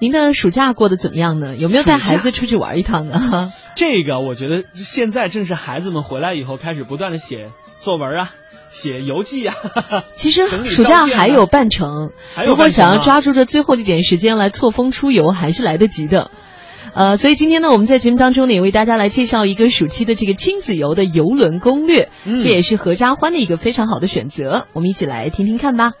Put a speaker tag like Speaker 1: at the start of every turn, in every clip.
Speaker 1: 您的暑假过得怎么样呢？有没有带孩子出去玩一趟呢？
Speaker 2: 这个我觉得现在正是孩子们回来以后开始不断的写作文啊。写游记啊，
Speaker 1: 其实暑假还有半程，如果想要抓住这最后一点时间来错峰出游，还是来得及的。呃，所以今天呢，我们在节目当中呢，也为大家来介绍一个暑期的这个亲子游的游轮攻略，这也是合家欢的一个非常好的选择。我们一起来听听看吧。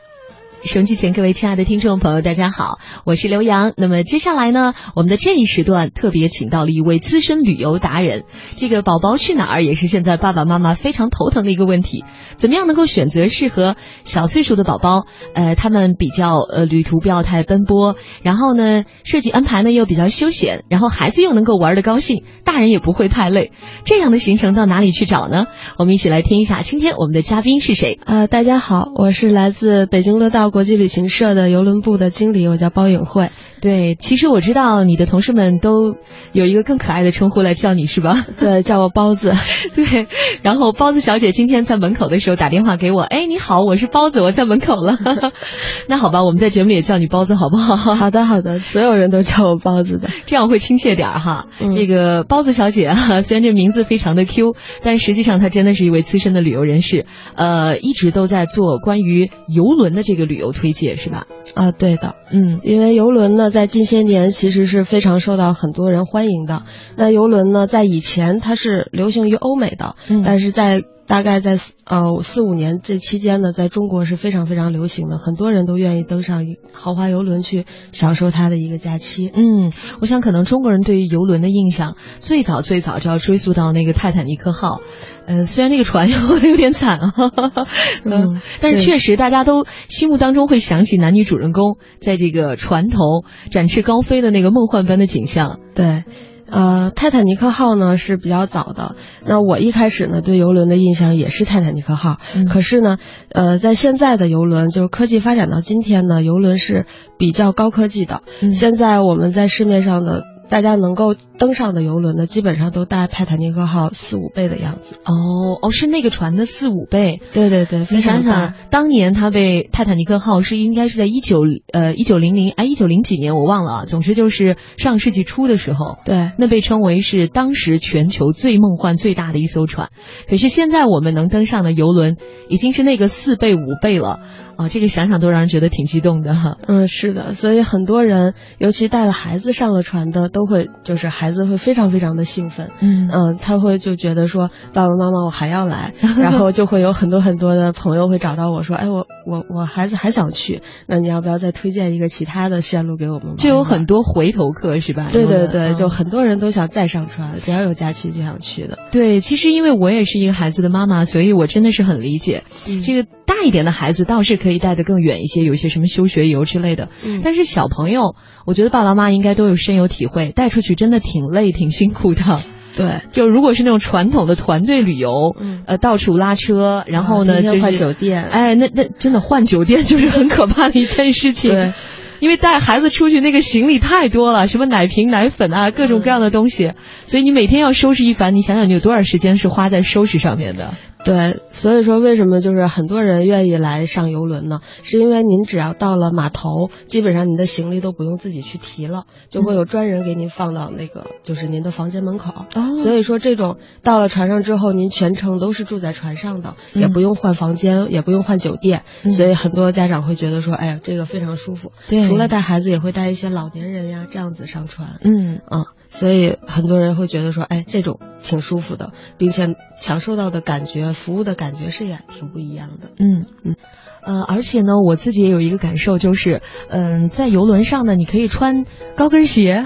Speaker 1: 收机前，各位亲爱的听众朋友，大家好，我是刘洋。那么接下来呢，我们的这一时段特别请到了一位资深旅游达人。这个宝宝去哪儿也是现在爸爸妈妈非常头疼的一个问题。怎么样能够选择适合小岁数的宝宝？呃，他们比较呃旅途不要太奔波，然后呢设计安排呢又比较休闲，然后孩子又能够玩得高兴，大人也不会太累。这样的行程到哪里去找呢？我们一起来听一下，今天我们的嘉宾是谁？
Speaker 3: 呃，大家好，我是来自北京乐道。国际旅行社的游轮部的经理，我叫包永慧。
Speaker 1: 对，其实我知道你的同事们都有一个更可爱的称呼来叫你是吧？
Speaker 3: 对，叫我包子。
Speaker 1: 对，然后包子小姐今天在门口的时候打电话给我，哎，你好，我是包子，我在门口了。那好吧，我们在节目里也叫你包子好不好？
Speaker 3: 好的，好的，所有人都叫我包子的，
Speaker 1: 这样会亲切点哈。这个包子小姐啊，虽然这名字非常的 Q，但实际上她真的是一位资深的旅游人士，呃，一直都在做关于游轮的这个旅游。推介是吧？
Speaker 3: 啊，对的，嗯，因为游轮呢，在近些年其实是非常受到很多人欢迎的。那游轮呢，在以前它是流行于欧美的，但是在。大概在呃四五年这期间呢，在中国是非常非常流行的，很多人都愿意登上豪华游轮去享受它的一个假期。
Speaker 1: 嗯，我想可能中国人对于游轮的印象，最早最早就要追溯到那个泰坦尼克号。呃，虽然那个船有有点惨啊，嗯，但是确实大家都心目当中会想起男女主人公在这个船头展翅高飞的那个梦幻般的景象。
Speaker 3: 对。呃，泰坦尼克号呢是比较早的。那我一开始呢对游轮的印象也是泰坦尼克号。可是呢，呃，在现在的游轮，就是科技发展到今天呢，游轮是比较高科技的。现在我们在市面上的。大家能够登上的游轮呢，基本上都大泰坦尼克号四五倍的样子。
Speaker 1: 哦哦，是那个船的四五倍。
Speaker 3: 对对对，
Speaker 1: 你想想，当年它被泰坦尼克号是应该是在一九呃一九零零哎一九零几年我忘了啊，总之就是上世纪初的时候。
Speaker 3: 对，
Speaker 1: 那被称为是当时全球最梦幻最大的一艘船。可是现在我们能登上的游轮已经是那个四倍五倍了。啊，这个想想都让人觉得挺激动的哈。
Speaker 3: 嗯，是的，所以很多人，尤其带了孩子上了船的，都会就是孩子会非常非常的兴奋。嗯嗯，他会就觉得说爸爸妈妈我还要来，然后就会有很多很多的朋友会找到我说，哎，我我我孩子还想去，那你要不要再推荐一个其他的线路给我们？
Speaker 1: 就有很多回头客是吧？
Speaker 3: 对对对，就很多人都想再上船，只要有假期就想去的。
Speaker 1: 对，其实因为我也是一个孩子的妈妈，所以我真的是很理解这个大一点的孩子倒是。可以带得更远一些，有一些什么休学游之类的。嗯，但是小朋友，我觉得爸爸妈妈应该都有深有体会，带出去真的挺累、挺辛苦的。
Speaker 3: 对，
Speaker 1: 就如果是那种传统的团队旅游，呃，到处拉车，然后呢，就是
Speaker 3: 换酒店。
Speaker 1: 哎，那那真的换酒店 就是很可怕的一件事情。
Speaker 3: 对，
Speaker 1: 因为带孩子出去那个行李太多了，什么奶瓶、奶粉啊，各种各样的东西，所以你每天要收拾一番。你想想，你有多少时间是花在收拾上面的？
Speaker 3: 对，所以说为什么就是很多人愿意来上游轮呢？是因为您只要到了码头，基本上您的行李都不用自己去提了，就会有专人给您放到那个就是您的房间门口。哦，所以说这种到了船上之后，您全程都是住在船上的，也不用换房间，也不用换酒店，所以很多家长会觉得说，哎呀，这个非常舒服。
Speaker 1: 对，
Speaker 3: 除了带孩子，也会带一些老年人呀，这样子上船。
Speaker 1: 嗯
Speaker 3: 嗯。所以很多人会觉得说，哎，这种挺舒服的，并且享受到的感觉、服务的感觉是也挺不一样的。
Speaker 1: 嗯嗯。呃，而且呢，我自己也有一个感受，就是，嗯，在游轮上呢，你可以穿高跟鞋，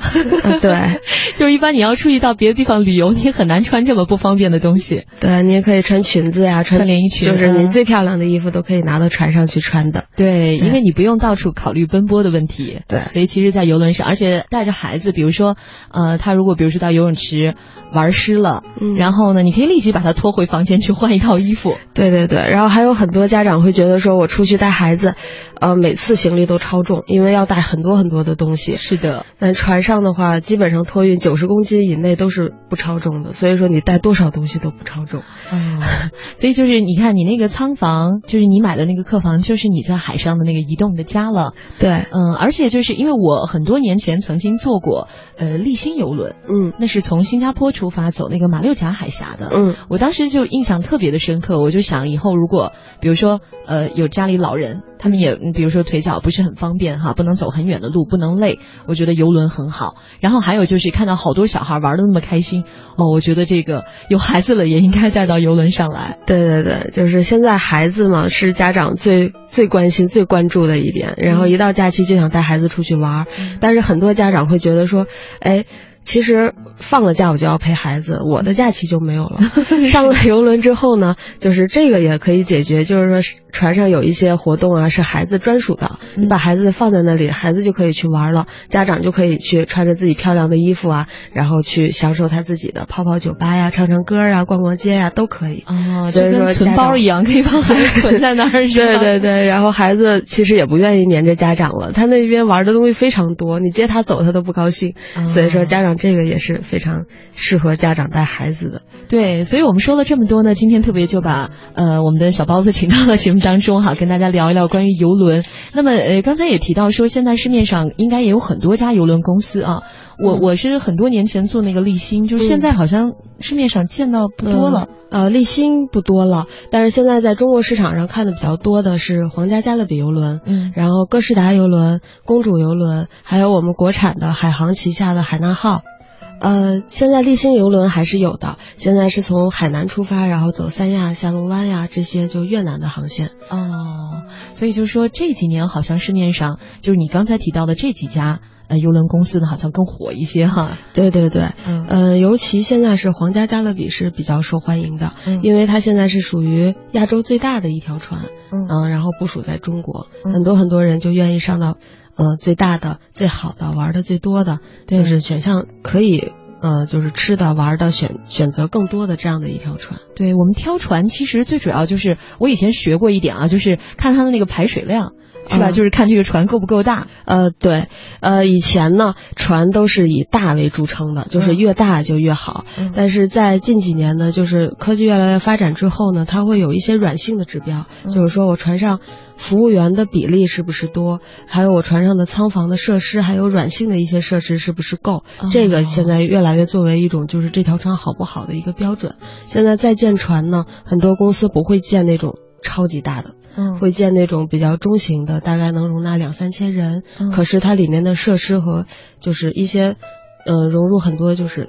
Speaker 3: 对，
Speaker 1: 就是一般你要出去到别的地方旅游，你也很难穿这么不方便的东西。
Speaker 3: 对，你也可以穿裙子呀，
Speaker 1: 穿连衣裙，
Speaker 3: 就是您最漂亮的衣服都可以拿到船上去穿的。
Speaker 1: 对，因为你不用到处考虑奔波的问题。
Speaker 3: 对，
Speaker 1: 所以其实，在游轮上，而且带着孩子，比如说，呃，他如果比如说到游泳池玩湿了，嗯，然后呢，你可以立即把他拖回房间去换一套衣服。
Speaker 3: 对对对，然后还有很多家长会觉得说，我。出去带孩子，呃，每次行李都超重，因为要带很多很多的东西。
Speaker 1: 是的，
Speaker 3: 在船上的话，基本上托运。九十公斤以内都是不超重的，所以说你带多少东西都不超重。
Speaker 1: 嗯，所以就是你看你那个仓房，就是你买的那个客房，就是你在海上的那个移动的家了。
Speaker 3: 对，
Speaker 1: 嗯，而且就是因为我很多年前曾经坐过呃立新游轮，
Speaker 3: 嗯，
Speaker 1: 那是从新加坡出发走那个马六甲海峡的，
Speaker 3: 嗯，
Speaker 1: 我当时就印象特别的深刻，我就想以后如果比如说呃有家里老人。他们也，比如说腿脚不是很方便哈，不能走很远的路，不能累。我觉得游轮很好。然后还有就是看到好多小孩玩的那么开心哦，我觉得这个有孩子了也应该带到游轮上来。
Speaker 3: 对对对，就是现在孩子嘛是家长最最关心、最关注的一点。然后一到假期就想带孩子出去玩，但是很多家长会觉得说，哎。其实放了假我就要陪孩子，我的假期就没有了。上了游轮之后呢，就是这个也可以解决，就是说船上有一些活动啊是孩子专属的，你把孩子放在那里，孩子就可以去玩了，家长就可以去穿着自己漂亮的衣服啊，然后去享受他自己的泡泡酒吧呀、唱唱歌啊、逛逛街呀都可以。
Speaker 1: 哦，
Speaker 3: 所以说
Speaker 1: 存包一样，可以帮孩子存在那儿。
Speaker 3: 对对对，然后孩子其实也不愿意黏着家长了，他那边玩的东西非常多，你接他走他都不高兴，所以说家长。这个也是非常适合家长带孩子的，
Speaker 1: 对，所以我们说了这么多呢，今天特别就把呃我们的小包子请到了节目当中哈，跟大家聊一聊关于游轮。那么呃刚才也提到说，现在市面上应该也有很多家游轮公司啊。我我是很多年前做那个立新，就是现在好像市面上见到不多了。
Speaker 3: 呃，立新不多了，但是现在在中国市场上看的比较多的是皇家加勒比游轮，
Speaker 1: 嗯，
Speaker 3: 然后歌诗达游轮、公主游轮，还有我们国产的海航旗下的海纳号。呃，现在立新游轮还是有的，现在是从海南出发，然后走三亚、下龙湾呀这些就越南的航线。
Speaker 1: 哦，所以就是说这几年好像市面上就是你刚才提到的这几家。呃，游轮公司呢好像更火一些哈。
Speaker 3: 对对对，
Speaker 1: 嗯，
Speaker 3: 呃，尤其现在是皇家加勒比是比较受欢迎的，
Speaker 1: 嗯，
Speaker 3: 因为它现在是属于亚洲最大的一条船，
Speaker 1: 嗯，
Speaker 3: 然后部署在中国，很多很多人就愿意上到，呃，最大的、最好的、玩的最多的，就是选项可以，呃，就是吃的、玩的选选择更多的这样的一条船。
Speaker 1: 对我们挑船，其实最主要就是我以前学过一点啊，就是看它的那个排水量。是吧？就是看这个船够不够大。
Speaker 3: 呃，对，呃，以前呢，船都是以大为著称的，就是越大就越好。但是在近几年呢，就是科技越来越发展之后呢，它会有一些软性的指标，就是说我船上服务员的比例是不是多，还有我船上的仓房的设施，还有软性的一些设施是不是够。这个现在越来越作为一种就是这条船好不好的一个标准。现在在建船呢，很多公司不会建那种超级大的。
Speaker 1: 嗯，
Speaker 3: 会建那种比较中型的，大概能容纳两三千人。
Speaker 1: 嗯，
Speaker 3: 可是它里面的设施和就是一些，呃，融入很多就是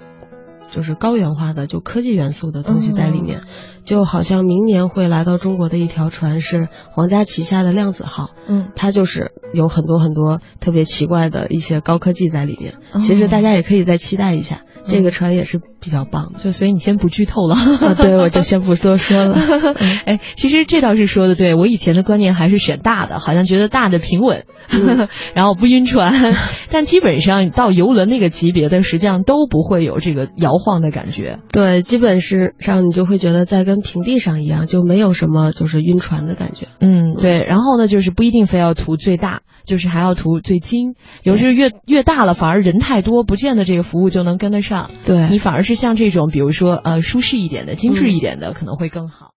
Speaker 3: 就是高原化的就科技元素的东西在里面。就好像明年会来到中国的一条船是皇家旗下的量子号。
Speaker 1: 嗯，
Speaker 3: 它就是有很多很多特别奇怪的一些高科技在里面。其实大家也可以再期待一下，这个船也是比较棒。
Speaker 1: 就所以你先不剧透了，
Speaker 3: 对，我就先不多说了。
Speaker 1: 哎，其实这倒是说的对，我以前的观念还是选大的，好像觉得大的平稳，然后不晕船。但基本上到游轮那个级别的，实际上都不会有这个摇晃的感觉。
Speaker 3: 对，基本是上你就会觉得在跟平地上一样，就没有什么就是晕船的感觉。
Speaker 1: 嗯，对。然后呢，就是不一定非要图最大，就是还要图最精。有时越越大了，反而人太多，不见得这个服务就能跟得上。
Speaker 3: 对
Speaker 1: 你反而是像这种，比如说呃舒适一点的、精致一点的，可能会更好。